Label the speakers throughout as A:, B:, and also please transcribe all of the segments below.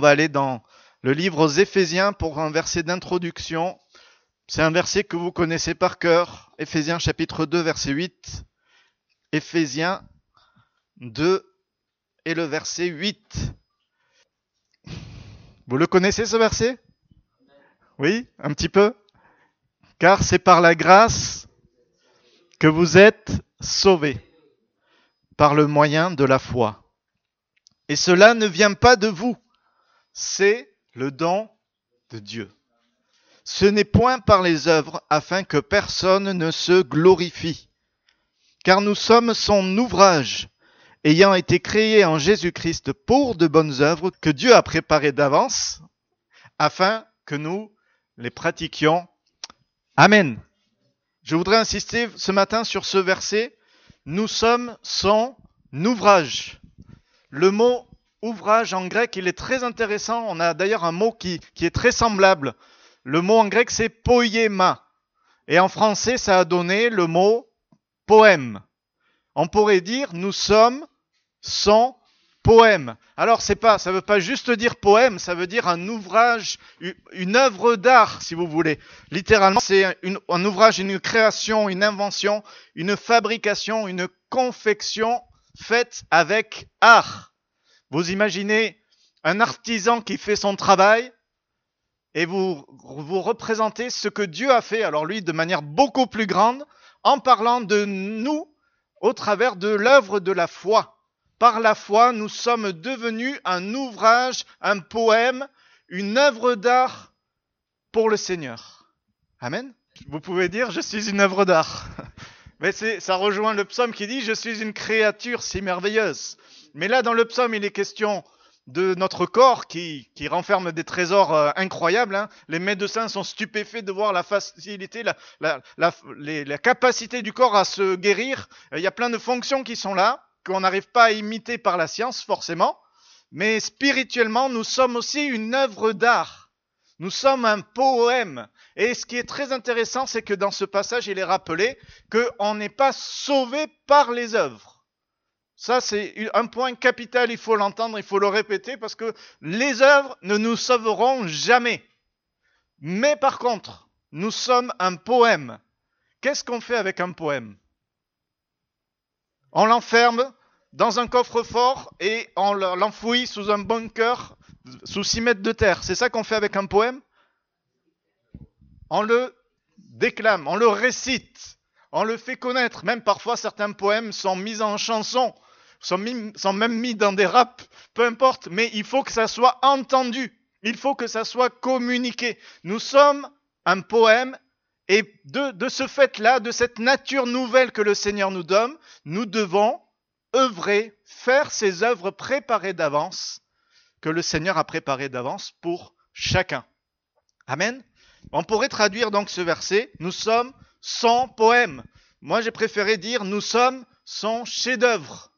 A: on va aller dans le livre aux Éphésiens pour un verset d'introduction. C'est un verset que vous connaissez par cœur. Éphésiens chapitre 2 verset 8. Éphésiens 2 et le verset 8. Vous le connaissez ce verset? Oui, un petit peu Car c'est par la grâce que vous êtes sauvés, par le moyen de la foi. Et cela ne vient pas de vous, c'est le don de Dieu. Ce n'est point par les œuvres afin que personne ne se glorifie, car nous sommes son ouvrage, ayant été créés en Jésus-Christ pour de bonnes œuvres que Dieu a préparées d'avance, afin que nous les pratiquions. Amen. Je voudrais insister ce matin sur ce verset. Nous sommes son ouvrage. Le mot ouvrage en grec, il est très intéressant. On a d'ailleurs un mot qui, qui, est très semblable. Le mot en grec, c'est poiema. Et en français, ça a donné le mot poème. On pourrait dire nous sommes son poème. Alors c'est pas, ça veut pas juste dire poème, ça veut dire un ouvrage, une œuvre d'art, si vous voulez. Littéralement, c'est un ouvrage, une création, une invention, une fabrication, une confection faite avec art. Vous imaginez un artisan qui fait son travail et vous vous représentez ce que Dieu a fait, alors lui de manière beaucoup plus grande, en parlant de nous au travers de l'œuvre de la foi. Par la foi, nous sommes devenus un ouvrage, un poème, une œuvre d'art pour le Seigneur. Amen. Vous pouvez dire, je suis une œuvre d'art. Mais ça rejoint le psaume qui dit, je suis une créature si merveilleuse. Mais là, dans le psaume, il est question de notre corps qui, renferme des trésors euh, incroyables. Hein. Les médecins sont stupéfaits de voir la facilité, la capacité du corps à se guérir. Il y a plein de fonctions qui sont là qu'on n'arrive pas à imiter par la science forcément, mais spirituellement, nous sommes aussi une œuvre d'art. Nous sommes un poème. Et ce qui est très intéressant, c'est que dans ce passage, il est rappelé qu'on n'est pas sauvé par les œuvres. Ça, c'est un point capital, il faut l'entendre, il faut le répéter, parce que les œuvres ne nous sauveront jamais. Mais par contre, nous sommes un poème. Qu'est-ce qu'on fait avec un poème? On l'enferme dans un coffre-fort et on l'enfouit sous un bunker, sous 6 mètres de terre. C'est ça qu'on fait avec un poème? On le déclame, on le récite, on le fait connaître. Même parfois, certains poèmes sont mis en chanson, sont, même mis dans des raps, peu importe, mais il faut que ça soit entendu, il faut que ça soit communiqué. Nous sommes un poème et de, de ce fait-là, de cette nature nouvelle que le Seigneur nous donne, nous devons œuvrer, faire ces œuvres préparées d'avance, que le Seigneur a préparées d'avance pour chacun. Amen. On pourrait traduire donc ce verset, nous sommes son poème. Moi j'ai préféré dire nous sommes son chef-d'œuvre.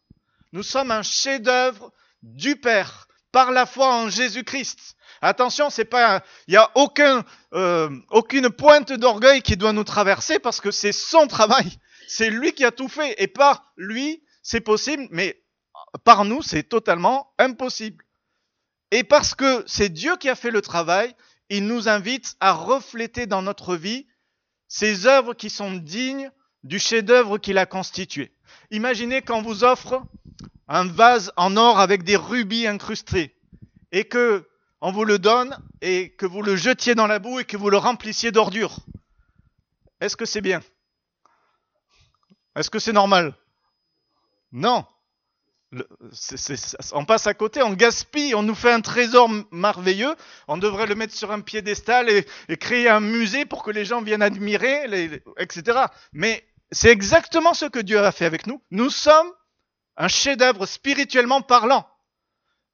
A: Nous sommes un chef-d'œuvre du Père par la foi en Jésus-Christ. Attention, c'est pas, il n'y a aucun, euh, aucune pointe d'orgueil qui doit nous traverser parce que c'est son travail. C'est lui qui a tout fait et par lui, c'est possible, mais par nous, c'est totalement impossible. Et parce que c'est Dieu qui a fait le travail, il nous invite à refléter dans notre vie ces œuvres qui sont dignes du chef-d'œuvre qu'il a constitué. Imaginez qu'on vous offre un vase en or avec des rubis incrustés et que on vous le donne et que vous le jetiez dans la boue et que vous le remplissiez d'ordures. Est-ce que c'est bien? Est-ce que c'est normal? Non. on passe à côté, on gaspille, on nous fait un trésor merveilleux, on devrait le mettre sur un piédestal et, et créer un musée pour que les gens viennent admirer, etc. Mais c'est exactement ce que Dieu a fait avec nous. Nous sommes un chef-d'œuvre spirituellement parlant.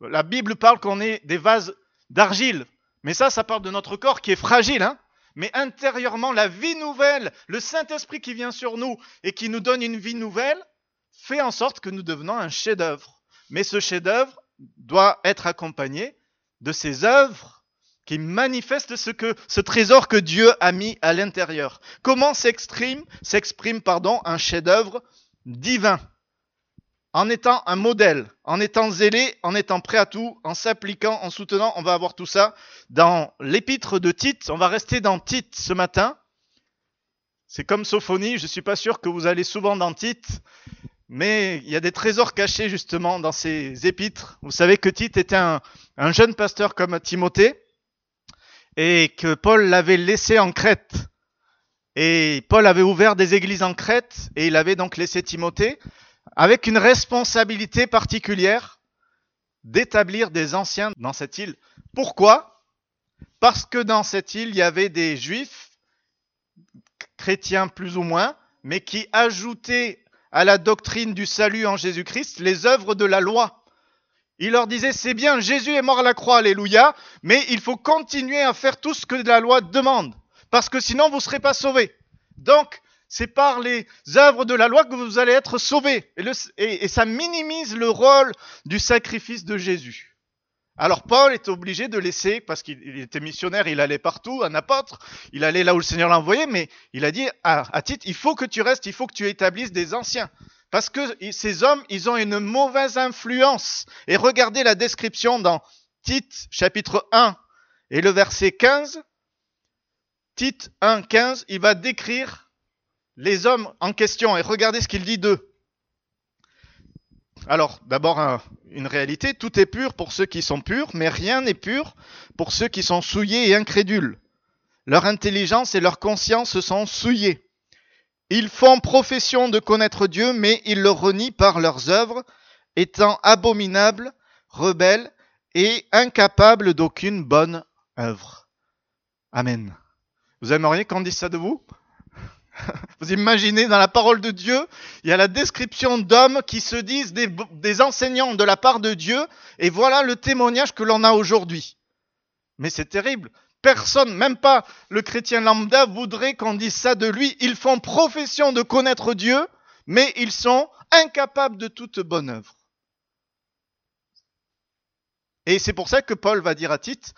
A: La Bible parle qu'on est des vases d'argile, mais ça, ça parle de notre corps qui est fragile. Hein mais intérieurement, la vie nouvelle, le Saint-Esprit qui vient sur nous et qui nous donne une vie nouvelle, fait en sorte que nous devenons un chef-d'œuvre. Mais ce chef-d'œuvre doit être accompagné de ces œuvres qui manifestent ce que ce trésor que Dieu a mis à l'intérieur. Comment s'exprime s'exprime pardon un chef-d'œuvre divin? En étant un modèle, en étant zélé, en étant prêt à tout, en s'appliquant, en soutenant. On va avoir tout ça dans l'épître de Tite. On va rester dans Tite ce matin. C'est comme Sophonie, je ne suis pas sûr que vous allez souvent dans Tite, mais il y a des trésors cachés justement dans ces épîtres. Vous savez que Tite était un jeune pasteur comme Timothée et que Paul l'avait laissé en Crète. Et Paul avait ouvert des églises en Crète et il avait donc laissé Timothée avec une responsabilité particulière d'établir des anciens dans cette île. Pourquoi? Parce que dans cette île, il y avait des juifs, chrétiens plus ou moins, mais qui ajoutaient à la doctrine du salut en Jésus-Christ les œuvres de la loi. Il leur disait, c'est bien, Jésus est mort à la croix, alléluia, mais il faut continuer à faire tout ce que la loi demande, parce que sinon vous ne serez pas sauvés. Donc, c'est par les œuvres de la loi que vous allez être sauvés. Et, ça minimise le rôle du sacrifice de Jésus. Alors Paul est obligé de laisser, parce qu'il était missionnaire, il allait partout, un apôtre, il allait là où le Seigneur l'a envoyé, mais il a dit à, à il faut que tu restes, il faut que tu établisses des anciens. Parce que ces hommes, ils ont une mauvaise influence. Et regardez la description dans Tite chapitre 1 et le verset 15. Tite 1, 15, il va décrire les hommes en question et regardez ce qu'il dit d'eux. Alors, d'abord, une réalité, tout est pur pour ceux qui sont purs, mais rien n'est pur pour ceux qui sont souillés et incrédules. Leur intelligence et leur conscience sont souillées. Ils font profession de connaître Dieu, mais ils le renient par leurs œuvres, étant abominables, rebelles et incapables d'aucune bonne œuvre. Amen. Vous aimeriez qu'on dise ça de vous? Vous imaginez, dans la parole de Dieu, il y a la description d'hommes qui se disent des, des, enseignants de la part de Dieu, et voilà le témoignage que l'on a aujourd'hui. Mais c'est terrible. Personne, même pas le chrétien lambda, voudrait qu'on dise ça de lui. Ils font profession de connaître Dieu, mais ils sont incapables de toute bonne œuvre. Et c'est pour ça que Paul va dire à Tite,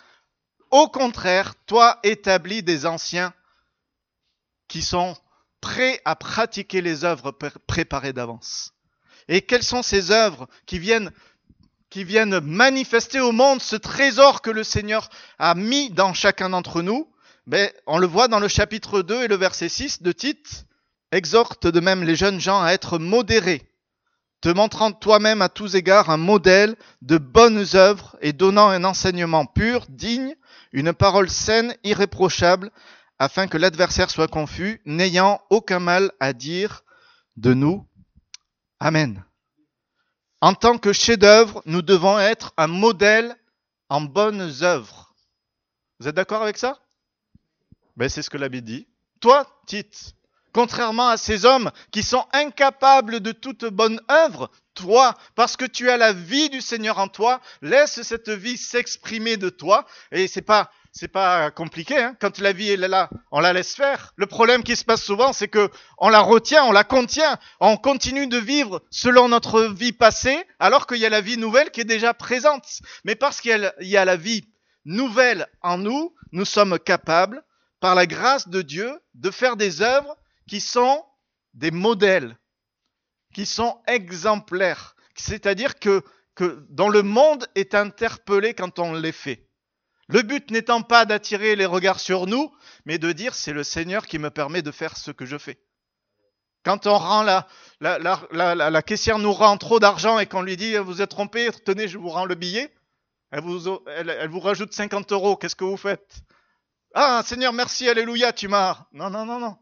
A: au contraire, toi établis des anciens qui sont prêt à pratiquer les œuvres préparées d'avance. Et quelles sont ces œuvres qui viennent, qui viennent manifester au monde ce trésor que le Seigneur a mis dans chacun d'entre nous ben, On le voit dans le chapitre 2 et le verset 6 de Tite. Exhorte de même les jeunes gens à être modérés, te montrant toi-même à tous égards un modèle de bonnes œuvres et donnant un enseignement pur, digne, une parole saine, irréprochable, afin que l'adversaire soit confus, n'ayant aucun mal à dire de nous. Amen. En tant que chef-d'œuvre, nous devons être un modèle en bonnes œuvres. Vous êtes d'accord avec ça? Ben, C'est ce que la Bible dit. Toi, Tite, contrairement à ces hommes qui sont incapables de toute bonne œuvre, toi, parce que tu as la vie du Seigneur en toi, laisse cette vie s'exprimer de toi. Et c'est pas c'est pas compliqué. Hein Quand la vie est là, on la laisse faire. Le problème qui se passe souvent, c'est que on la retient, on la contient, on continue de vivre selon notre vie passée, alors qu'il y a la vie nouvelle qui est déjà présente. Mais parce qu'il y a la vie nouvelle en nous, nous sommes capables, par la grâce de Dieu, de faire des œuvres qui sont des modèles, qui sont exemplaires. C'est-à-dire que, que dont le monde est interpellé quand on les fait. Le but n'étant pas d'attirer les regards sur nous, mais de dire c'est le Seigneur qui me permet de faire ce que je fais. Quand on rend la, la, la, la caissière nous rend trop d'argent et qu'on lui dit vous êtes trompé, tenez, je vous rends le billet, elle vous, elle, elle vous rajoute 50 euros, qu'est-ce que vous faites? Ah, Seigneur, merci, Alléluia, tu m'as. Non, non, non, non.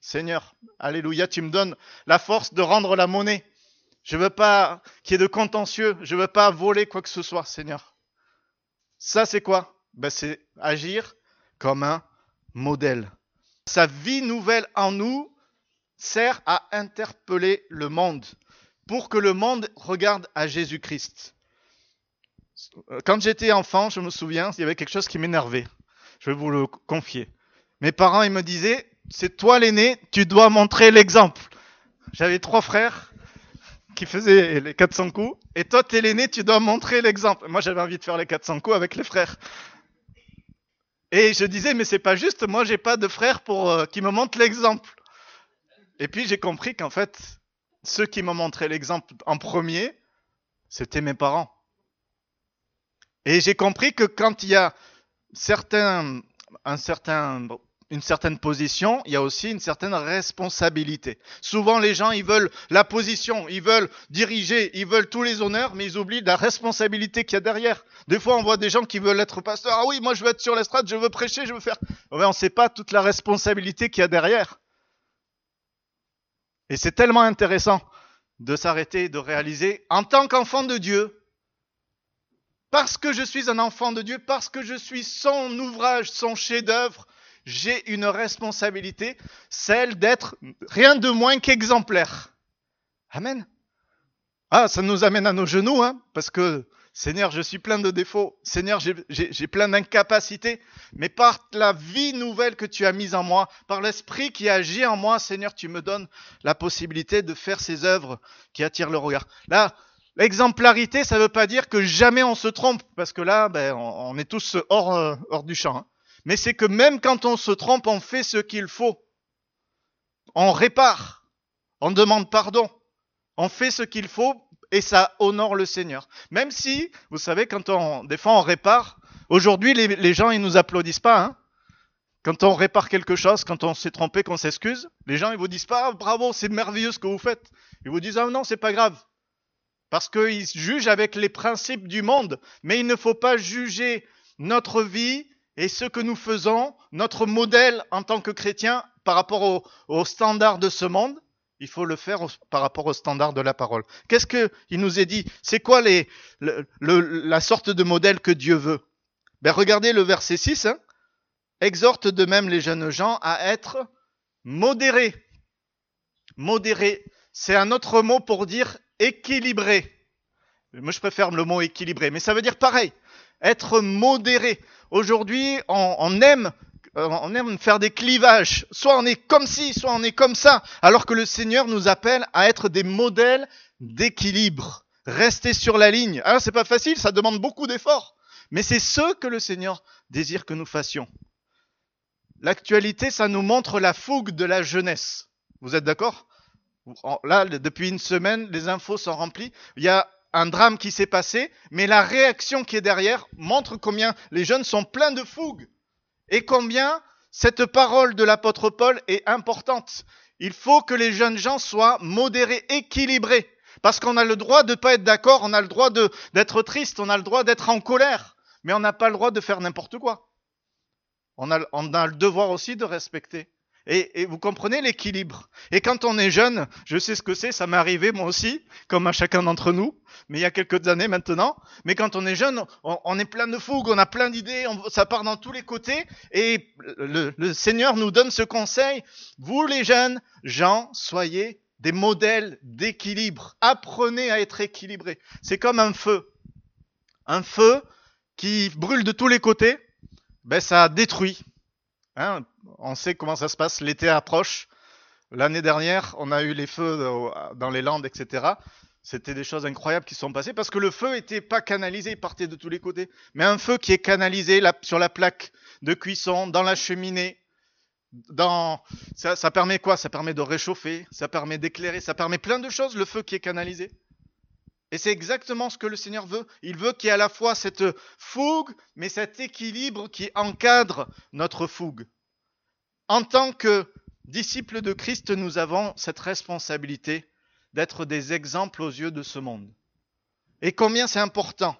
A: Seigneur, Alléluia, tu me donnes la force de rendre la monnaie. Je veux pas qu'il y ait de contentieux, je veux pas voler quoi que ce soit, Seigneur. Ça, c'est quoi? Ben, C'est agir comme un modèle. Sa vie nouvelle en nous sert à interpeller le monde pour que le monde regarde à Jésus-Christ. Quand j'étais enfant, je me souviens, il y avait quelque chose qui m'énervait. Je vais vous le confier. Mes parents, ils me disaient, c'est toi l'aîné, tu dois montrer l'exemple. J'avais trois frères qui faisait les 400 coups. Et toi, t'es l'aîné, tu dois montrer l'exemple. Moi, j'avais envie de faire les 400 coups avec les frères. Et je disais, mais c'est pas juste, moi, j'ai pas de frère pour euh, qui me montre l'exemple. Et puis, j'ai compris qu'en fait, ceux qui m'ont montré l'exemple en premier, c'était mes parents. Et j'ai compris que quand il y a un certain, une certaine position, il y a aussi une certaine responsabilité. Souvent, les gens, ils veulent la position, ils veulent diriger, ils veulent tous les honneurs, mais ils oublient la responsabilité qu'il y a derrière. Des fois, on voit des gens qui veulent être pasteurs. Ah oui, moi, je veux être sur l'estrade, je veux prêcher, je veux faire. Mais on ne sait pas toute la responsabilité qu'il y a derrière. Et c'est tellement intéressant de s'arrêter, de réaliser, en tant qu'enfant de Dieu, parce que je suis un enfant de Dieu, parce que je suis son ouvrage, son chef-d'œuvre, j'ai une responsabilité, celle d'être rien de moins qu'exemplaire. Amen. Ah, ça nous amène à nos genoux, hein, parce que Seigneur, je suis plein de défauts. Seigneur, j'ai plein d'incapacités. Mais par la vie nouvelle que tu as mise en moi, par l'esprit qui agit en moi, Seigneur, tu me donnes la possibilité de faire ces œuvres qui attirent le regard. Là, l'exemplarité, ça ne veut pas dire que jamais on se trompe, parce que là, ben, on, est tous hors, euh, hors du champ. Hein. Mais c'est que même quand on se trompe, on fait ce qu'il faut. On répare. On demande pardon. On fait ce qu'il faut et ça honore le Seigneur. Même si, vous savez, quand on, fois on répare, aujourd'hui les, gens ils nous applaudissent pas. Hein quand on répare quelque chose, quand on s'est trompé, qu'on s'excuse, les gens ils vous disent pas bravo, c'est merveilleux ce que vous faites. Ils vous disent ah non, c'est pas grave. Parce qu'ils jugent avec les principes du monde. Mais il ne faut pas juger notre vie et ce que nous faisons, notre modèle en tant que chrétien par rapport aux standards de ce monde il faut le faire par rapport au standard de la parole. Qu'est-ce qu'il nous est dit? C'est quoi la sorte de modèle que Dieu veut? Ben, Regardez le verset 6. Hein. Exhorte de même les jeunes gens à être modérés. Modérés, c'est un autre mot pour dire équilibré. Moi, je préfère le mot équilibré, mais ça veut dire pareil. Être modéré. Aujourd'hui, on aime euh, on aime faire des clivages. Soit on est comme ci, soit on est comme ça. Alors que le Seigneur nous appelle à être des modèles d'équilibre. Rester sur la ligne. Alors c'est pas facile, ça demande beaucoup d'efforts. Mais c'est ce que le Seigneur désire que nous fassions. L'actualité, ça nous montre la fougue de la jeunesse. Vous êtes d'accord? Là, depuis une semaine, les infos sont remplies. Il y a un drame qui s'est passé, mais la réaction qui est derrière montre combien les jeunes sont pleins de fougue et combien cette parole de l'apôtre Paul est importante. Il faut que les jeunes gens soient modérés, équilibrés. Parce qu'on a le droit de ne pas être d'accord, on a le droit d'être triste, on a le droit d'être en colère, mais on n'a pas le droit de faire n'importe quoi. On a, on a le devoir aussi de respecter. Et, vous comprenez l'équilibre. Et quand on est jeune, je sais ce que c'est, ça m'est arrivé moi aussi, comme à chacun d'entre nous, mais il y a quelques années maintenant. Mais quand on est jeune, on, est plein de fougue, on a plein d'idées, ça part dans tous les côtés. Et le, Seigneur nous donne ce conseil. Vous les jeunes gens, soyez des modèles d'équilibre. Apprenez à être équilibrés. C'est comme un feu. Un feu qui brûle de tous les côtés, ben ça détruit. Hein, on sait comment ça se passe, l'été approche. L'année dernière, on a eu les feux dans les Landes, etc. C'était des choses incroyables qui sont passées parce que le feu n'était pas canalisé, il partait de tous les côtés. Mais un feu qui est canalisé sur la plaque de cuisson, dans la cheminée, ça permet quoi? Ça permet de réchauffer, ça permet d'éclairer, ça permet plein de choses, le feu qui est canalisé. Et c'est exactement ce que le Seigneur veut. Il veut qu'il y ait à la fois cette fougue, mais cet équilibre qui encadre notre fougue. En tant que disciples de Christ, nous avons cette responsabilité d'être des exemples aux yeux de ce monde. Et combien c'est important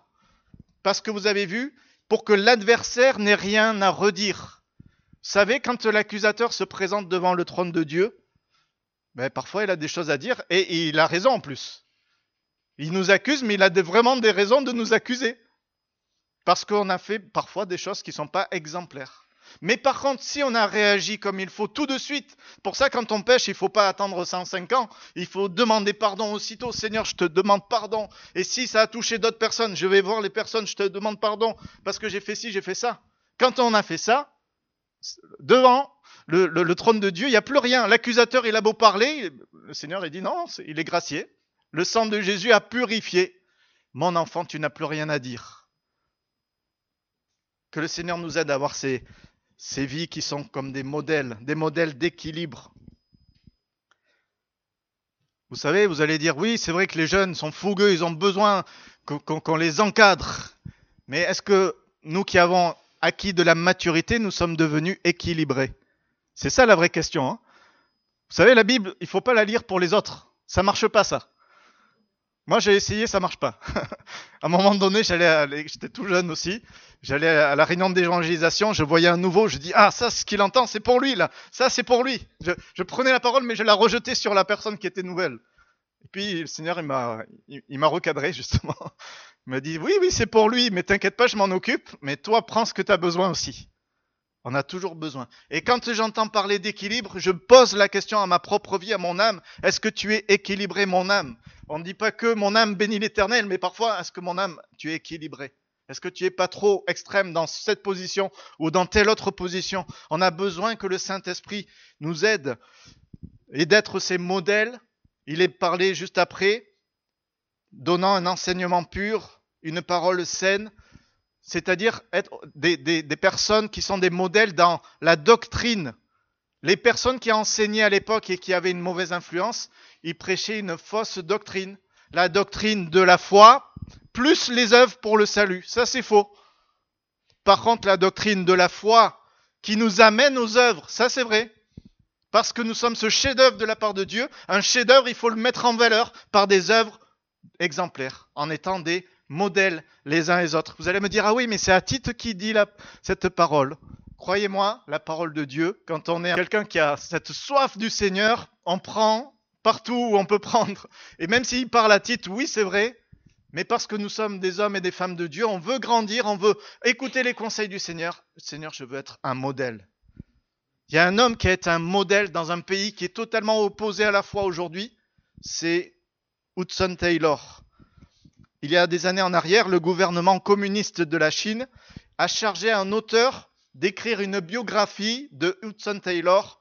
A: Parce que vous avez vu, pour que l'adversaire n'ait rien à redire. Vous savez, quand l'accusateur se présente devant le trône de Dieu, ben, parfois il a des choses à dire, et il a raison en plus. Il nous accuse, mais il a vraiment des raisons de nous accuser. Parce qu'on a fait parfois des choses qui ne sont pas exemplaires. Mais par contre, si on a réagi comme il faut tout de suite, pour ça quand on pêche, il ne faut pas attendre 105 ans, il faut demander pardon aussitôt. Seigneur, je te demande pardon. Et si ça a touché d'autres personnes, je vais voir les personnes, je te demande pardon parce que j'ai fait ci, j'ai fait ça. Quand on a fait ça, devant le, trône de Dieu, il n'y a plus rien. L'accusateur, il a beau parler, le Seigneur, il dit non, il est gracié. Le sang de Jésus a purifié. Mon enfant, tu n'as plus rien à dire. Que le Seigneur nous aide à avoir ces, ces vies qui sont comme des modèles, des modèles d'équilibre. Vous savez, vous allez dire, oui, c'est vrai que les jeunes sont fougueux, ils ont besoin qu'on les encadre. Mais est-ce que nous qui avons acquis de la maturité, nous sommes devenus équilibrés? C'est ça la vraie question. Hein vous savez, la Bible, il ne faut pas la lire pour les autres. Ça marche pas, ça. Moi, j'ai essayé, ça marche pas. à un moment donné, j'allais, j'étais tout jeune aussi, j'allais à la réunion d'évangélisation, je voyais un nouveau, je dis ah ça, ce qu'il entend, c'est pour lui là, ça c'est pour lui. Je, prenais la parole, mais je la rejetais sur la personne qui était nouvelle. Et puis le Seigneur, il m'a, il, m'a recadré justement. Il m'a dit oui, oui, c'est pour lui, mais t'inquiète pas, je m'en occupe. Mais toi, prends ce que tu as besoin aussi. On a toujours besoin. Et quand j'entends parler d'équilibre, je pose la question à ma propre vie, à mon âme. Est-ce que tu es équilibré, mon âme? On ne dit pas que mon âme bénit l'éternel, mais parfois, est-ce que mon âme, tu es équilibré? Est-ce que tu es pas trop extrême dans cette position ou dans telle autre position? On a besoin que le Saint-Esprit nous aide et d'être ces modèles. Il est parlé juste après, donnant un enseignement pur, une parole saine, c'est-à-dire être des, personnes qui sont des modèles dans la doctrine. Les personnes qui enseignaient à l'époque et qui avaient une mauvaise influence, ils prêchaient une fausse doctrine. La doctrine de la foi, plus les œuvres pour le salut. Ça, c'est faux. Par contre, la doctrine de la foi qui nous amène aux œuvres, ça, c'est vrai. Parce que nous sommes ce chef-d'œuvre de la part de Dieu. Un chef-d'œuvre, il faut le mettre en valeur par des œuvres exemplaires, en étant des modèles les uns les autres. Vous allez me dire, ah oui, mais c'est à titre qui dit cette parole. Croyez-moi, la parole de Dieu, quand on est quelqu'un qui a cette soif du Seigneur, on prend partout où on peut prendre. Et même s'il parle à titre, oui, c'est vrai, mais parce que nous sommes des hommes et des femmes de Dieu, on veut grandir, on veut écouter les conseils du Seigneur. Seigneur, je veux être un modèle. Il y a un homme qui est un modèle dans un pays qui est totalement opposé à la foi aujourd'hui, c'est Hudson Taylor. Il y a des années en arrière, le gouvernement communiste de la Chine a chargé un auteur d'écrire une biographie de Hudson Taylor,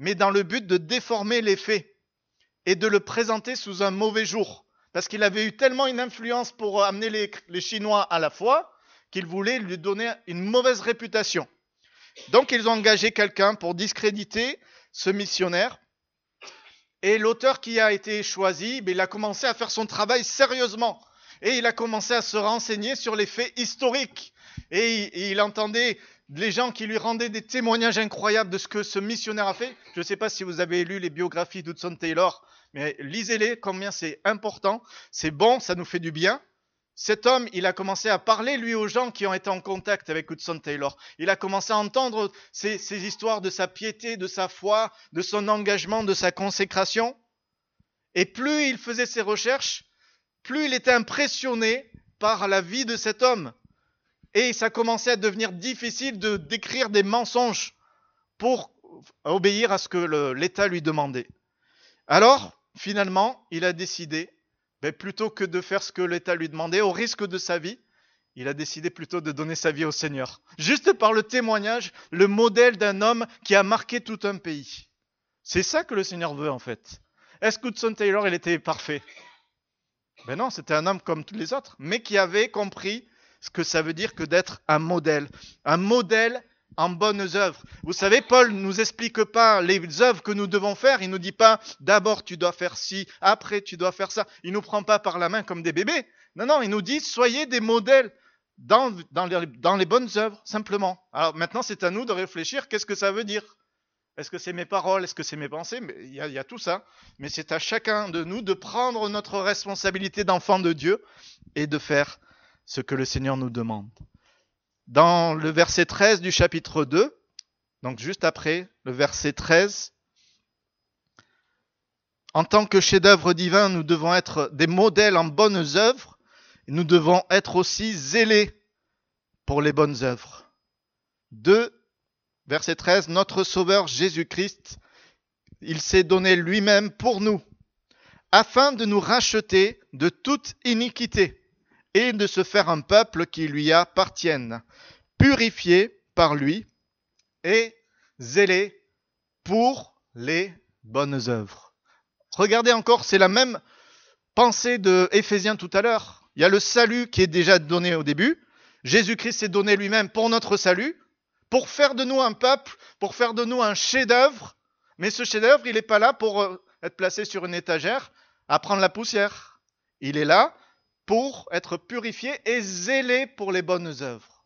A: mais dans le but de déformer les faits et de le présenter sous un mauvais jour. Parce qu'il avait eu tellement une influence pour amener les, Chinois à la foi qu'il voulait lui donner une mauvaise réputation. Donc ils ont engagé quelqu'un pour discréditer ce missionnaire. Et l'auteur qui a été choisi, ben, il a commencé à faire son travail sérieusement et il a commencé à se renseigner sur les faits historiques. Et il, entendait les gens qui lui rendaient des témoignages incroyables de ce que ce missionnaire a fait. Je ne sais pas si vous avez lu les biographies d'Hudson Taylor, mais lisez-les, combien c'est important, c'est bon, ça nous fait du bien. Cet homme, il a commencé à parler, lui, aux gens qui ont été en contact avec Hudson Taylor. Il a commencé à entendre ces, ces histoires de sa piété, de sa foi, de son engagement, de sa consécration. Et plus il faisait ses recherches, plus il était impressionné par la vie de cet homme. Et ça commençait à devenir difficile de décrire des mensonges pour obéir à ce que l'État lui demandait. Alors, finalement, il a décidé, ben, plutôt que de faire ce que l'État lui demandait, au risque de sa vie, il a décidé plutôt de donner sa vie au Seigneur. Juste par le témoignage, le modèle d'un homme qui a marqué tout un pays. C'est ça que le Seigneur veut en fait. Est-ce que Hudson Taylor, il était parfait? Ben non, c'était un homme comme tous les autres, mais qui avait compris ce que ça veut dire que d'être un modèle. Un modèle en bonnes œuvres. Vous savez, Paul ne nous explique pas les œuvres que nous devons faire. Il nous dit pas d'abord tu dois faire ci, après tu dois faire ça. Il nous prend pas par la main comme des bébés. Non, non, il nous dit soyez des modèles dans, dans, les, dans les bonnes œuvres, simplement. Alors maintenant, c'est à nous de réfléchir qu'est-ce que ça veut dire? Est-ce que c'est mes paroles? Est-ce que c'est mes pensées? Il y, a, il y, a, tout ça. Mais c'est à chacun de nous de prendre notre responsabilité d'enfant de Dieu et de faire ce que le Seigneur nous demande. Dans le verset 13 du chapitre 2, donc juste après le verset 13, en tant que chef-d'œuvre divin, nous devons être des modèles en bonnes œuvres. Et nous devons être aussi zélés pour les bonnes œuvres. Deux Verset 13, Notre Sauveur Jésus-Christ, il s'est donné lui-même pour nous, afin de nous racheter de toute iniquité et de se faire un peuple qui lui appartienne, purifié par lui et zélé pour les bonnes œuvres. Regardez encore, c'est la même pensée de Éphésiens tout à l'heure. Il y a le salut qui est déjà donné au début. Jésus-Christ s'est donné lui-même pour notre salut pour faire de nous un peuple, pour faire de nous un chef-d'œuvre. Mais ce chef-d'œuvre, il n'est pas là pour euh, être placé sur une étagère à prendre la poussière. Il est là pour être purifié et zélé pour les bonnes œuvres.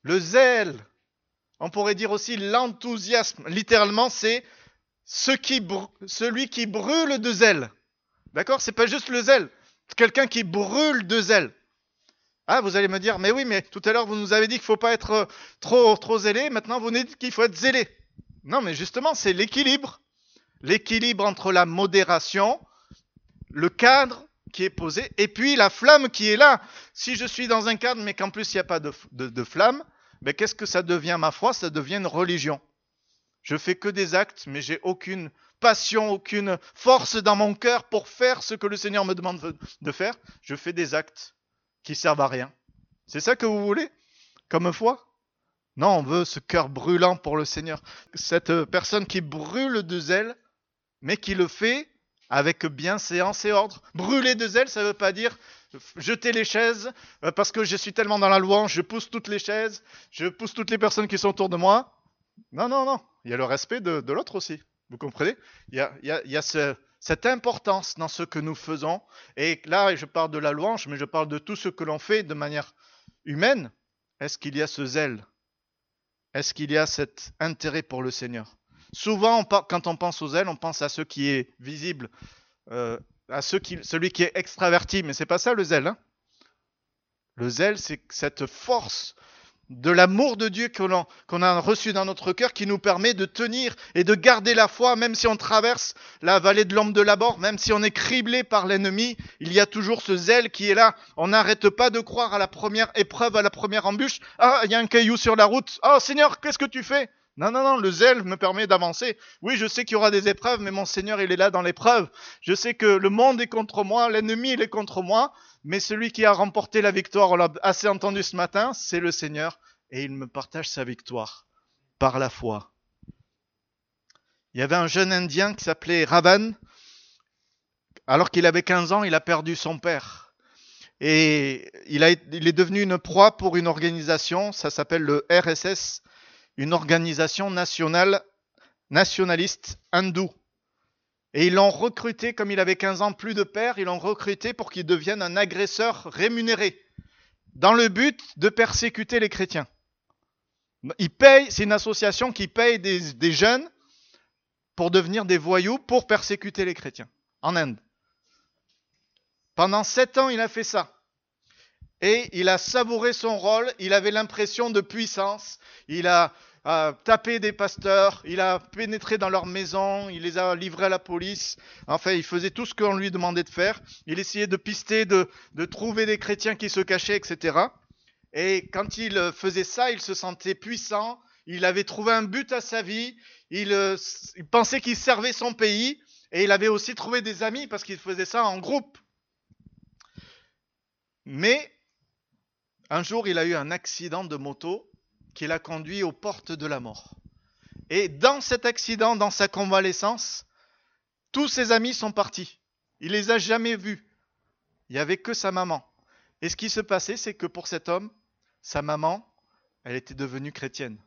A: Le zèle, on pourrait dire aussi l'enthousiasme, littéralement, c'est ce celui qui brûle de zèle. D'accord? C'est pas juste le zèle, c'est quelqu'un qui brûle de zèle. Ah, vous allez me dire, mais oui, mais tout à l'heure vous nous avez dit qu'il ne faut pas être euh, trop, zélé, maintenant vous nous dites qu'il faut être zélé. Non, mais justement, c'est l'équilibre. L'équilibre entre la modération, le cadre qui est posé, et puis la flamme qui est là. Si je suis dans un cadre, mais qu'en plus il n'y a pas de, de, flamme, mais ben, qu'est-ce que ça devient? Ma foi Ça devient une religion. Je fais que des actes, mais j'ai aucune passion, aucune force dans mon cœur pour faire ce que le Seigneur me demande de faire. Je fais des actes qui servent à rien. C'est ça que vous voulez? Comme foi? Non, on veut ce cœur brûlant pour le Seigneur. Cette personne qui brûle de zèle, mais qui le fait avec bienséance et ordre. Brûler de zèle, ça ne veut pas dire jeter les chaises, euh, parce que je suis tellement dans la louange, je pousse toutes les chaises, je pousse toutes les personnes qui sont autour de moi. Non, non, non. Il y a le respect de, l'autre aussi. Vous comprenez? Y a, il y a, ce, cette importance dans ce que nous faisons. Et là, je parle de la louange, mais je parle de tout ce que l'on fait de manière humaine. Est-ce qu'il y a ce zèle? Est-ce qu'il y a cet intérêt pour le Seigneur? Souvent, quand on pense au zèle, on pense à ce qui est visible, euh, à celui qui est extraverti, mais c'est pas ça le zèle. Hein. le zèle, c'est cette force de l'amour de Dieu qu'on a reçu dans notre cœur qui nous permet de tenir et de garder la foi même si on traverse la vallée de l'ombre de la mort, même si on est criblé par l'ennemi, il y a toujours ce zèle qui est là. On n'arrête pas de croire à la première épreuve, à la première embûche. Ah, il y a un caillou sur la route. Oh Seigneur, qu'est-ce que tu fais? Non, non, non, le zèle me permet d'avancer. Oui, je sais qu'il y aura des épreuves, mais mon Seigneur, il est là dans l'épreuve. Je sais que le monde est contre moi, l'ennemi, il est contre moi, mais celui qui a remporté la victoire, on l'a assez entendu ce matin, c'est le Seigneur, et il me partage sa victoire par la foi. Il y avait un jeune Indien qui s'appelait Ravan. Alors qu'il avait 15 ans, il a perdu son père. Et il, a, il est devenu une proie pour une organisation, ça s'appelle le RSS, une organisation nationale nationaliste hindoue. Et ils l'ont recruté, comme il avait 15 ans, plus de père, ils l'ont recruté pour qu'il devienne un agresseur rémunéré, dans le but de persécuter les chrétiens. Il c'est une association qui paye des, des jeunes pour devenir des voyous, pour persécuter les chrétiens, en Inde. Pendant sept ans, il a fait ça. Et il a savouré son rôle, il avait l'impression de puissance, il a tapé des pasteurs, il a pénétré dans leur maison, il les a livrés à la police, enfin il faisait tout ce qu'on lui demandait de faire, il essayait de pister, de, trouver des chrétiens qui se cachaient, etc. Et quand il faisait ça, il se sentait puissant, il avait trouvé un but à sa vie, il, euh, il pensait qu'il servait son pays, et il avait aussi trouvé des amis parce qu'il faisait ça en groupe. Mais un jour, il a eu un accident de moto qui l'a conduit aux portes de la mort. Et dans cet accident, dans sa convalescence, tous ses amis sont partis. Il les a jamais vus. Il n'y avait que sa maman. Et ce qui se passait, c'est que pour cet homme, sa maman, elle était devenue chrétienne.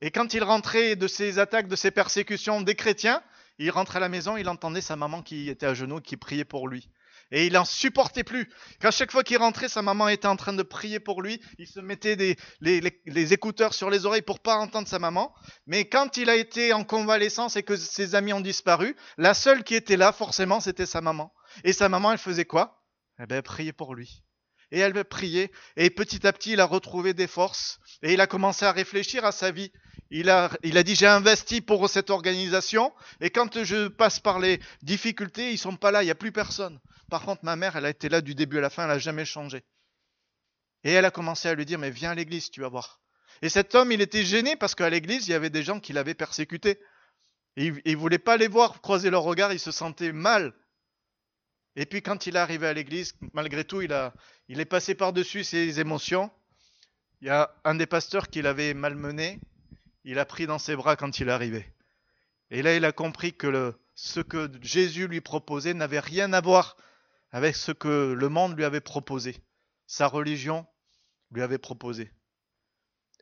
A: Et quand il rentrait de ses attaques, de ses persécutions des chrétiens, il rentrait à la maison, il entendait sa maman qui était à genoux, qui priait pour lui. Et il n'en supportait plus. Qu'à chaque fois qu'il rentrait, sa maman était en train de prier pour lui. Il se mettait des, les, écouteurs sur les oreilles pour pas entendre sa maman. Mais quand il a été en convalescence et que ses amis ont disparu, la seule qui était là, forcément, c'était sa maman. Et sa maman, elle faisait quoi? Eh elle priait pour lui. Et elle priait. Et petit à petit, il a retrouvé des forces. Et il a commencé à réfléchir à sa vie. Il a, dit, j'ai investi pour cette organisation. Et quand je passe par les difficultés, ils sont pas là. Il n'y a plus personne. Par contre, ma mère, elle a été là du début à la fin, elle n'a jamais changé. Et elle a commencé à lui dire, mais viens à l'église, tu vas voir. Et cet homme, il était gêné parce qu'à l'église, il y avait des gens qui l'avaient persécuté. Il ne voulait pas les voir croiser leur regard, il se sentait mal. Et puis quand il est arrivé à l'église, malgré tout, il, a, il est passé par-dessus ses émotions. Il y a un des pasteurs qui l'avait malmené, il a pris dans ses bras quand il est arrivé. Et là, il a compris que le, ce que Jésus lui proposait n'avait rien à voir avec ce que le monde lui avait proposé, sa religion lui avait proposé.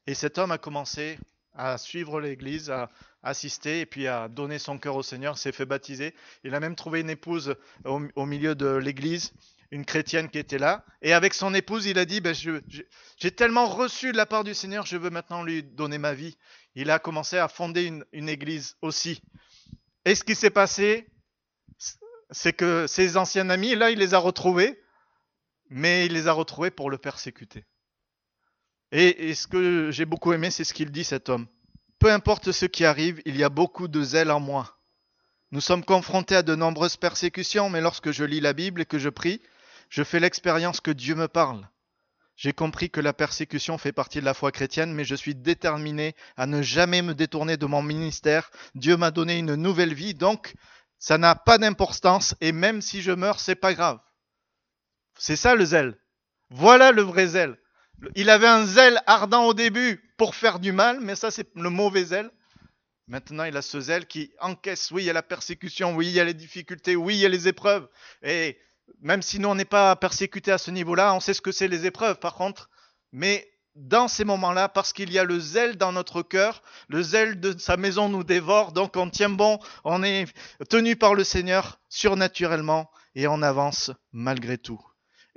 A: Et cet homme a commencé à suivre l'Église, à, assisté et puis a donné son cœur au Seigneur, s'est fait baptiser. Il a même trouvé une épouse au, milieu de l'église, une chrétienne qui était là. Et avec son épouse, il a dit, ben, j'ai tellement reçu de la part du Seigneur, je veux maintenant lui donner ma vie. Il a commencé à fonder une, église aussi. Et ce qui s'est passé, c'est que ses anciens amis, là, il les a retrouvés, mais il les a retrouvés pour le persécuter. Et ce que j'ai beaucoup aimé, c'est ce qu'il dit, cet homme. Peu importe ce qui arrive, il y a beaucoup de zèle en moi. Nous sommes confrontés à de nombreuses persécutions, mais lorsque je lis la Bible et que je prie, je fais l'expérience que Dieu me parle. J'ai compris que la persécution fait partie de la foi chrétienne, mais je suis déterminé à ne jamais me détourner de mon ministère. Dieu m'a donné une nouvelle vie, donc ça n'a pas d'importance, et même si je meurs, c'est pas grave. C'est ça le zèle. Voilà le vrai zèle. Il avait un zèle ardent au début pour faire du mal, mais ça c'est le mauvais zèle. Maintenant, il a ce zèle qui encaisse. Oui, il y a la persécution, oui, il y a les difficultés, oui, il y a les épreuves. Et même si nous, on n'est pas persécuté à ce niveau-là, on sait ce que c'est les épreuves, par contre. Mais dans ces moments-là, parce qu'il y a le zèle dans notre cœur, le zèle de sa maison nous dévore, donc on tient bon, on est tenu par le Seigneur surnaturellement et on avance malgré tout.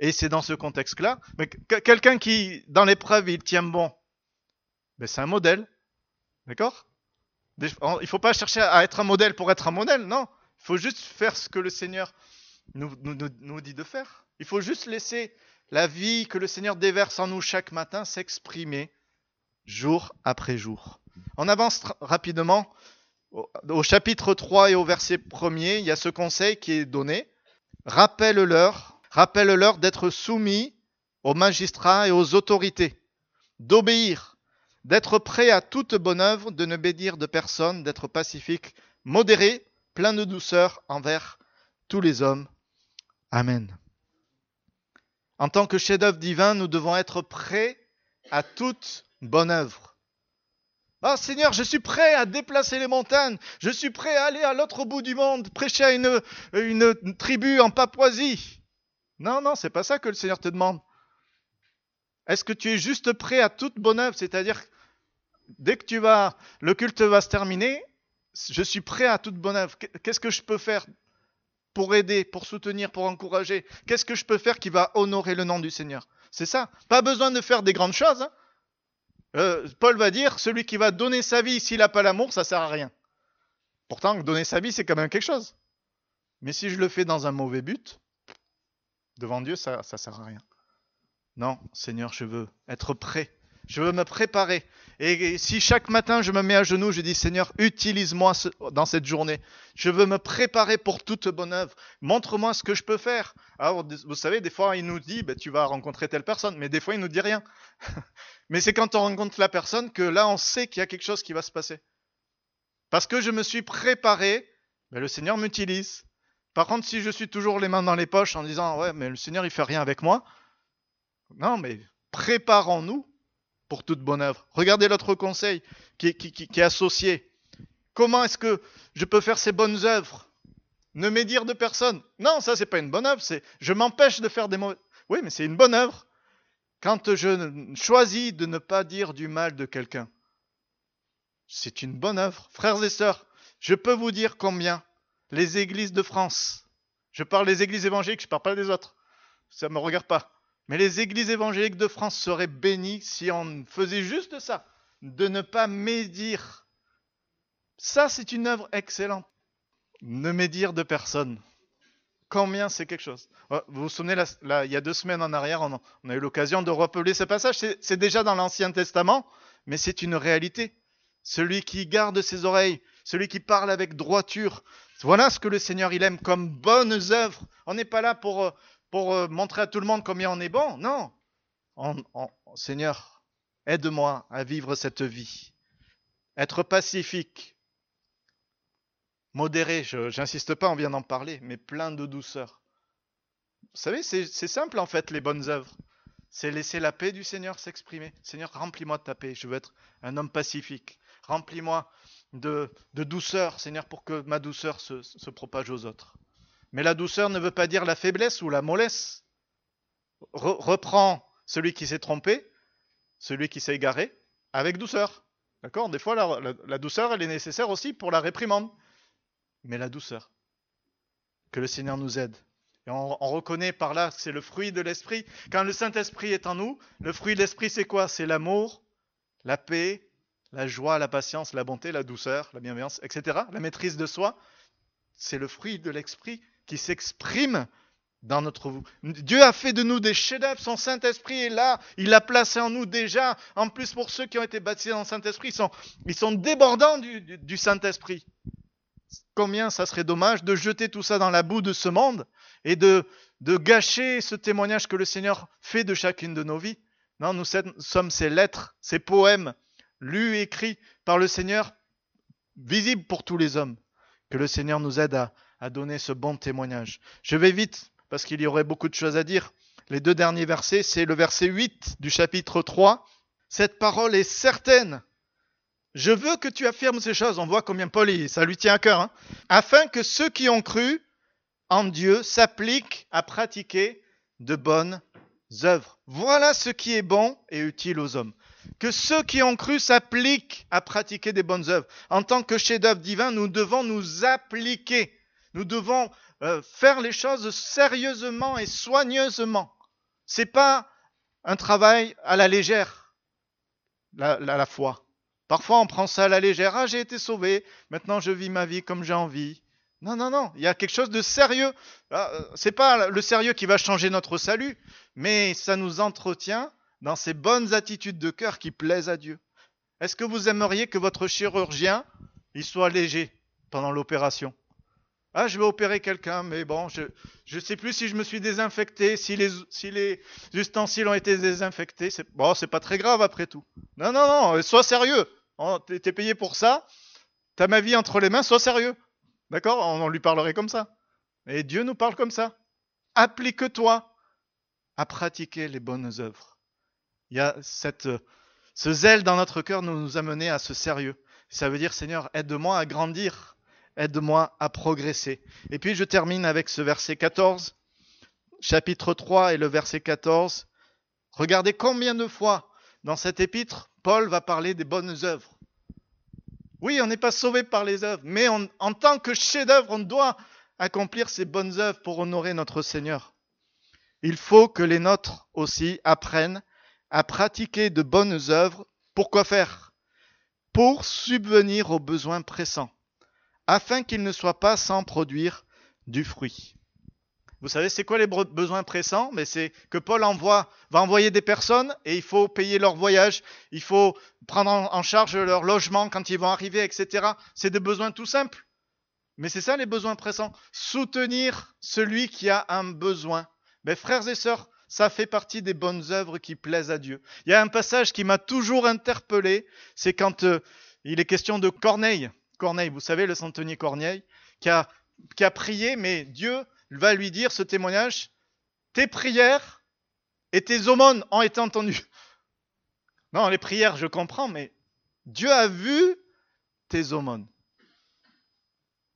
A: Et c'est dans ce contexte-là, mais quelqu'un qui, dans l'épreuve, il tient bon, ben c'est un modèle. D'accord? Il ne faut pas chercher à être un modèle pour être un modèle, non? Il faut juste faire ce que le Seigneur nous, nous, nous dit de faire. Il faut juste laisser la vie que le Seigneur déverse en nous chaque matin s'exprimer jour après jour. On avance rapidement au, chapitre 3 et au verset 1er, il y a ce conseil qui est donné. Rappelle-leur, rappelle-leur d'être soumis aux magistrats et aux autorités, d'obéir, d'être prêt à toute bonne œuvre, de ne bénir de personne, d'être pacifique, modéré, plein de douceur envers tous les hommes. Amen. En tant que chef-d'œuvre divin, nous devons être prêts à toute bonne œuvre. Ah Seigneur, je suis prêt à déplacer les montagnes, je suis prêt à aller à l'autre bout du monde, prêcher à une, une tribu en Papouasie. Non, non, c'est pas ça que le Seigneur te demande. Est-ce que tu es juste prêt à toute bonne œuvre? C'est-à-dire, dès que tu vas, le culte va se terminer, je suis prêt à toute bonne œuvre. Qu'est-ce que je peux faire pour aider, pour soutenir, pour encourager? Qu'est-ce que je peux faire qui va honorer le nom du Seigneur? C'est ça. Pas besoin de faire des grandes choses. Hein euh, Paul va dire, celui qui va donner sa vie, s'il n'a pas l'amour, ça sert à rien. Pourtant, donner sa vie, c'est quand même quelque chose. Mais si je le fais dans un mauvais but, devant Dieu, ça ne sert à rien. Non, Seigneur, je veux être prêt. Je veux me préparer. Et si chaque matin je me mets à genoux, je dis Seigneur, utilise-moi dans cette journée. Je veux me préparer pour toute bonne œuvre. Montre-moi ce que je peux faire. Alors, vous savez, des fois, il nous dit, ben, tu vas rencontrer telle personne, mais des fois, il nous dit rien. mais c'est quand on rencontre la personne que là, on sait qu'il y a quelque chose qui va se passer. Parce que je me suis préparé, ben, le Seigneur m'utilise. Par contre, si je suis toujours les mains dans les poches en disant, ouais, mais le Seigneur, il fait rien avec moi, non, mais préparons-nous pour toute bonne œuvre. Regardez l'autre conseil qui, est associé. Comment est-ce que je peux faire ces bonnes œuvres? Ne médire de personne. Non, ça c'est pas une bonne œuvre. Je m'empêche de faire des mauvaises. Oui, mais c'est une bonne œuvre. Quand je choisis de ne pas dire du mal de quelqu'un, c'est une bonne œuvre. Frères et sœurs, je peux vous dire combien les églises de France, je parle des églises évangéliques, je parle pas des autres, ça ne me regarde pas. Mais les églises évangéliques de France seraient bénies si on faisait juste ça, de ne pas médire. Ça, c'est une œuvre excellente. Ne médire de personne. Combien c'est quelque chose Vous vous souvenez, là, il y a deux semaines en arrière, on on a eu l'occasion de rappeler ce passage. C'est déjà dans l'Ancien Testament, mais c'est une réalité. Celui qui garde ses oreilles, celui qui parle avec droiture, voilà ce que le Seigneur il aime comme bonnes œuvres. On n'est pas là pour pour euh, montrer à tout le monde combien on est bon. Non. On, on, Seigneur, aide-moi à vivre cette vie. Être pacifique, modéré, j'insiste pas, on vient d'en parler, mais plein de douceur. Vous savez, c'est simple en fait, les bonnes œuvres. C'est laisser la paix du Seigneur s'exprimer. Seigneur, remplis-moi de ta paix. Je veux être un homme pacifique. Remplis-moi de, douceur, Seigneur, pour que ma douceur se, propage aux autres. Mais la douceur ne veut pas dire la faiblesse ou la mollesse. Re reprends celui qui s'est trompé, celui qui s'est égaré, avec douceur. D'accord? Des fois, la, douceur, elle est nécessaire aussi pour la réprimande. Mais la douceur. Que le Seigneur nous aide. Et on, on reconnaît par là c'est le fruit de l'esprit. Quand le Saint-Esprit est en nous, le fruit de l'esprit, c'est quoi? C'est l'amour, la paix, la joie, la patience, la bonté, la douceur, la bienveillance, etc. La maîtrise de soi. C'est le fruit de l'esprit qui s'exprime dans notre vous. Dieu a fait de nous des chefs-d'œuvre. Son Saint-Esprit est là. Il l'a placé en nous déjà. En plus, pour ceux qui ont été baptisés dans le Saint-Esprit, ils sont, ils sont débordants du, du- du Saint-Esprit. Combien ça serait dommage de jeter tout ça dans la boue de ce monde et de, de gâcher ce témoignage que le Seigneur fait de chacune de nos vies. Non, nous sommes ces lettres, ces poèmes lus et écrits par le Seigneur, visibles pour tous les hommes. Que le Seigneur nous aide à, à donner ce bon témoignage. Je vais vite parce qu'il y aurait beaucoup de choses à dire. Les deux derniers versets, c'est le verset 8 du chapitre 3. Cette parole est certaine. Je veux que tu affirmes ces choses. On voit combien Paul, ça lui tient à cœur. Hein afin que ceux qui ont cru en Dieu s'appliquent à pratiquer de bonnes œuvres. Voilà ce qui est bon et utile aux hommes. Que ceux qui ont cru s'appliquent à pratiquer des bonnes œuvres. En tant que chef-d'œuvre divin, nous devons nous appliquer. Nous devons euh, faire les choses sérieusement et soigneusement. C'est pas un travail à la légère, la, la, foi. Parfois, on prend ça à la légère. Ah, j'ai été sauvé. Maintenant, je vis ma vie comme j'ai envie. Non, non, non. Il y a quelque chose de sérieux. C'est pas le sérieux qui va changer notre salut, mais ça nous entretient dans ces bonnes attitudes de cœur qui plaisent à Dieu. Est-ce que vous aimeriez que votre chirurgien, il soit léger pendant l'opération? Ah, je vais opérer quelqu'un, mais bon, je ne sais plus si je me suis désinfecté, si les, si les ustensiles ont été désinfectés. C'est, bon, c'est pas très grave après tout. Non, non, non, sois sérieux. Oh, t'es payé pour ça. T'as ma vie entre les mains, sois sérieux. D'accord? On, on lui parlerait comme ça. Et Dieu nous parle comme ça. Applique-toi à pratiquer les bonnes œuvres. Il y a cette, ce zèle dans notre cœur nous, nous amener à ce sérieux. Ça veut dire, Seigneur, aide-moi à grandir aide-moi à progresser. Et puis je termine avec ce verset 14, chapitre 3 et le verset 14. Regardez combien de fois dans cet épître, Paul va parler des bonnes œuvres. Oui, on n'est pas sauvé par les œuvres, mais on, en tant que chef-d'œuvre, on doit accomplir ces bonnes œuvres pour honorer notre Seigneur. Il faut que les nôtres aussi apprennent à pratiquer de bonnes œuvres. Pourquoi faire? Pour subvenir aux besoins pressants afin qu'il ne soit pas sans produire du fruit. Vous savez, c'est quoi les besoins pressants? Mais c'est que Paul envoie, va envoyer des personnes et il faut payer leur voyage, il faut prendre en charge leur logement quand ils vont arriver, etc. C'est des besoins tout simples. Mais c'est ça les besoins pressants. Soutenir celui qui a un besoin. Mes frères et sœurs, ça fait partie des bonnes œuvres qui plaisent à Dieu. Il y a un passage qui m'a toujours interpellé, c'est quand euh, il est question de Corneille. Corneille, vous savez, le centenier Corneille, qui a, qui a prié, mais Dieu va lui dire ce témoignage, tes prières et tes aumônes ont été entendues. Non, les prières, je comprends, mais Dieu a vu tes aumônes.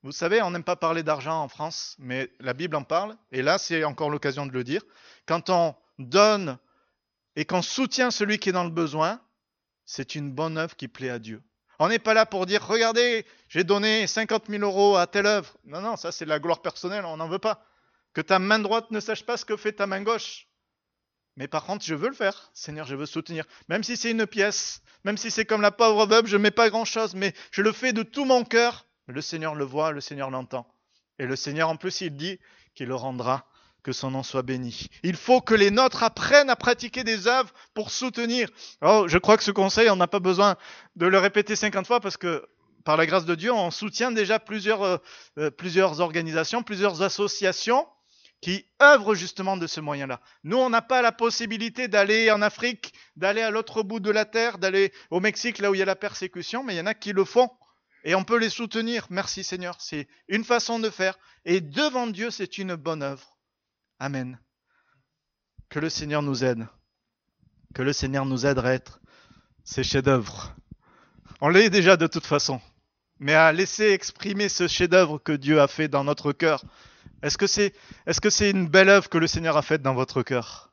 A: Vous savez, on n'aime pas parler d'argent en France, mais la Bible en parle, et là, c'est encore l'occasion de le dire. Quand on donne et qu'on soutient celui qui est dans le besoin, c'est une bonne œuvre qui plaît à Dieu. On n'est pas là pour dire, regardez, j'ai donné 50 000 euros à telle œuvre. Non, non, ça c'est de la gloire personnelle, on n'en veut pas. Que ta main droite ne sache pas ce que fait ta main gauche. Mais par contre, je veux le faire. Seigneur, je veux soutenir. Même si c'est une pièce, même si c'est comme la pauvre veuve, je ne mets pas grand-chose, mais je le fais de tout mon cœur. Le Seigneur le voit, le Seigneur l'entend. Et le Seigneur, en plus, il dit qu'il le rendra que son nom soit béni. Il faut que les nôtres apprennent à pratiquer des œuvres pour soutenir. Oh, je crois que ce conseil, on n'a pas besoin de le répéter 50 fois parce que par la grâce de Dieu, on soutient déjà plusieurs, euh, plusieurs organisations, plusieurs associations qui œuvrent justement de ce moyen-là. Nous, on n'a pas la possibilité d'aller en Afrique, d'aller à l'autre bout de la terre, d'aller au Mexique, là où il y a la persécution, mais il y en a qui le font. Et on peut les soutenir. Merci Seigneur. C'est une façon de faire. Et devant Dieu, c'est une bonne œuvre. Amen. Que le Seigneur nous aide. Que le Seigneur nous aide à être ses chefs-d'œuvre. On l'est déjà de toute façon. Mais à laisser exprimer ce chef-d'œuvre que Dieu a fait dans notre cœur. Est-ce que c'est est-ce que c'est une belle œuvre que le Seigneur a faite dans votre cœur?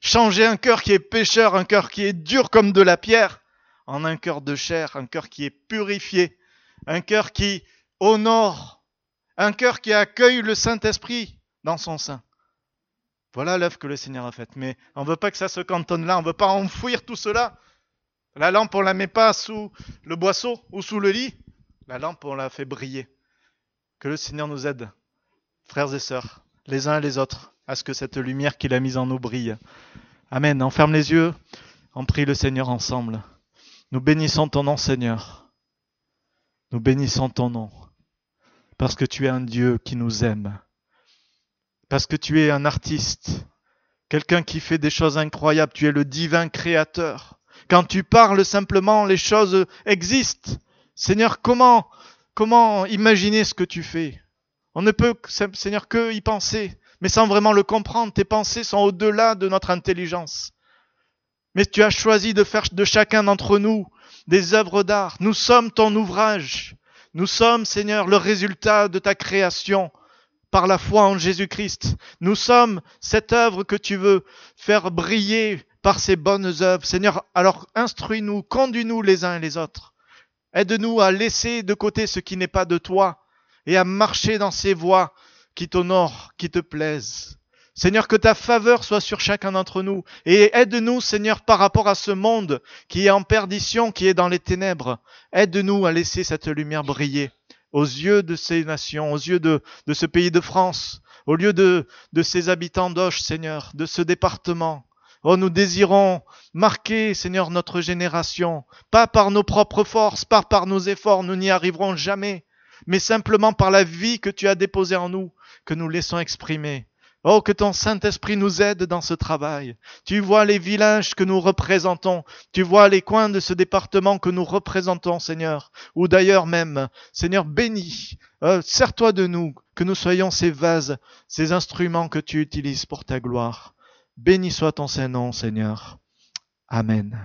A: Changer un cœur qui est pécheur, un cœur qui est dur comme de la pierre, en un cœur de chair, un cœur qui est purifié, un cœur qui honore, un cœur qui accueille le Saint-Esprit dans son sein. Voilà l'œuvre que le Seigneur a faite. Mais on ne veut pas que ça se cantonne là, on ne veut pas enfouir tout cela. La lampe, on la met pas sous le boisseau ou sous le lit. La lampe, on la fait briller. Que le Seigneur nous aide, frères et sœurs, les uns et les autres, à ce que cette lumière qu'il a mise en nous brille. Amen. On ferme les yeux, on prie le Seigneur ensemble. Nous bénissons ton nom, Seigneur. Nous bénissons ton nom. Parce que tu es un Dieu qui nous aime. Parce que tu es un artiste. Quelqu'un qui fait des choses incroyables. Tu es le divin créateur. Quand tu parles simplement, les choses existent. Seigneur, comment, comment imaginer ce que tu fais? On ne peut, Seigneur, que y penser, mais sans vraiment le comprendre. Tes pensées sont au-delà de notre intelligence. Mais tu as choisi de faire de chacun d'entre nous des œuvres d'art. Nous sommes ton ouvrage. Nous sommes, Seigneur, le résultat de ta création par la foi en Jésus-Christ. Nous sommes cette œuvre que tu veux faire briller par ces bonnes œuvres. Seigneur, alors instruis-nous, conduis-nous les uns et les autres. Aide-nous à laisser de côté ce qui n'est pas de toi et à marcher dans ces voies qui t'honorent, qui te plaisent. Seigneur, que ta faveur soit sur chacun d'entre nous et aide-nous, Seigneur, par rapport à ce monde qui est en perdition, qui est dans les ténèbres. Aide-nous à laisser cette lumière briller aux yeux de ces nations, aux yeux de, ce pays de France, au lieu de, de ces habitants d'Auch, Seigneur, de ce département. Oh, nous désirons marquer, Seigneur, notre génération, pas par nos propres forces, pas par nos efforts, nous n'y arriverons jamais, mais simplement par la vie que tu as déposée en nous, que nous laissons exprimer. Oh, que ton Saint-Esprit nous aide dans ce travail. Tu vois les villages que nous représentons. Tu vois les coins de ce département que nous représentons, Seigneur. Ou d'ailleurs même, Seigneur, bénis. Euh, Sers-toi de nous, que nous soyons ces vases, ces instruments que tu utilises pour ta gloire. Béni soit ton Saint-Nom, Seigneur. Amen.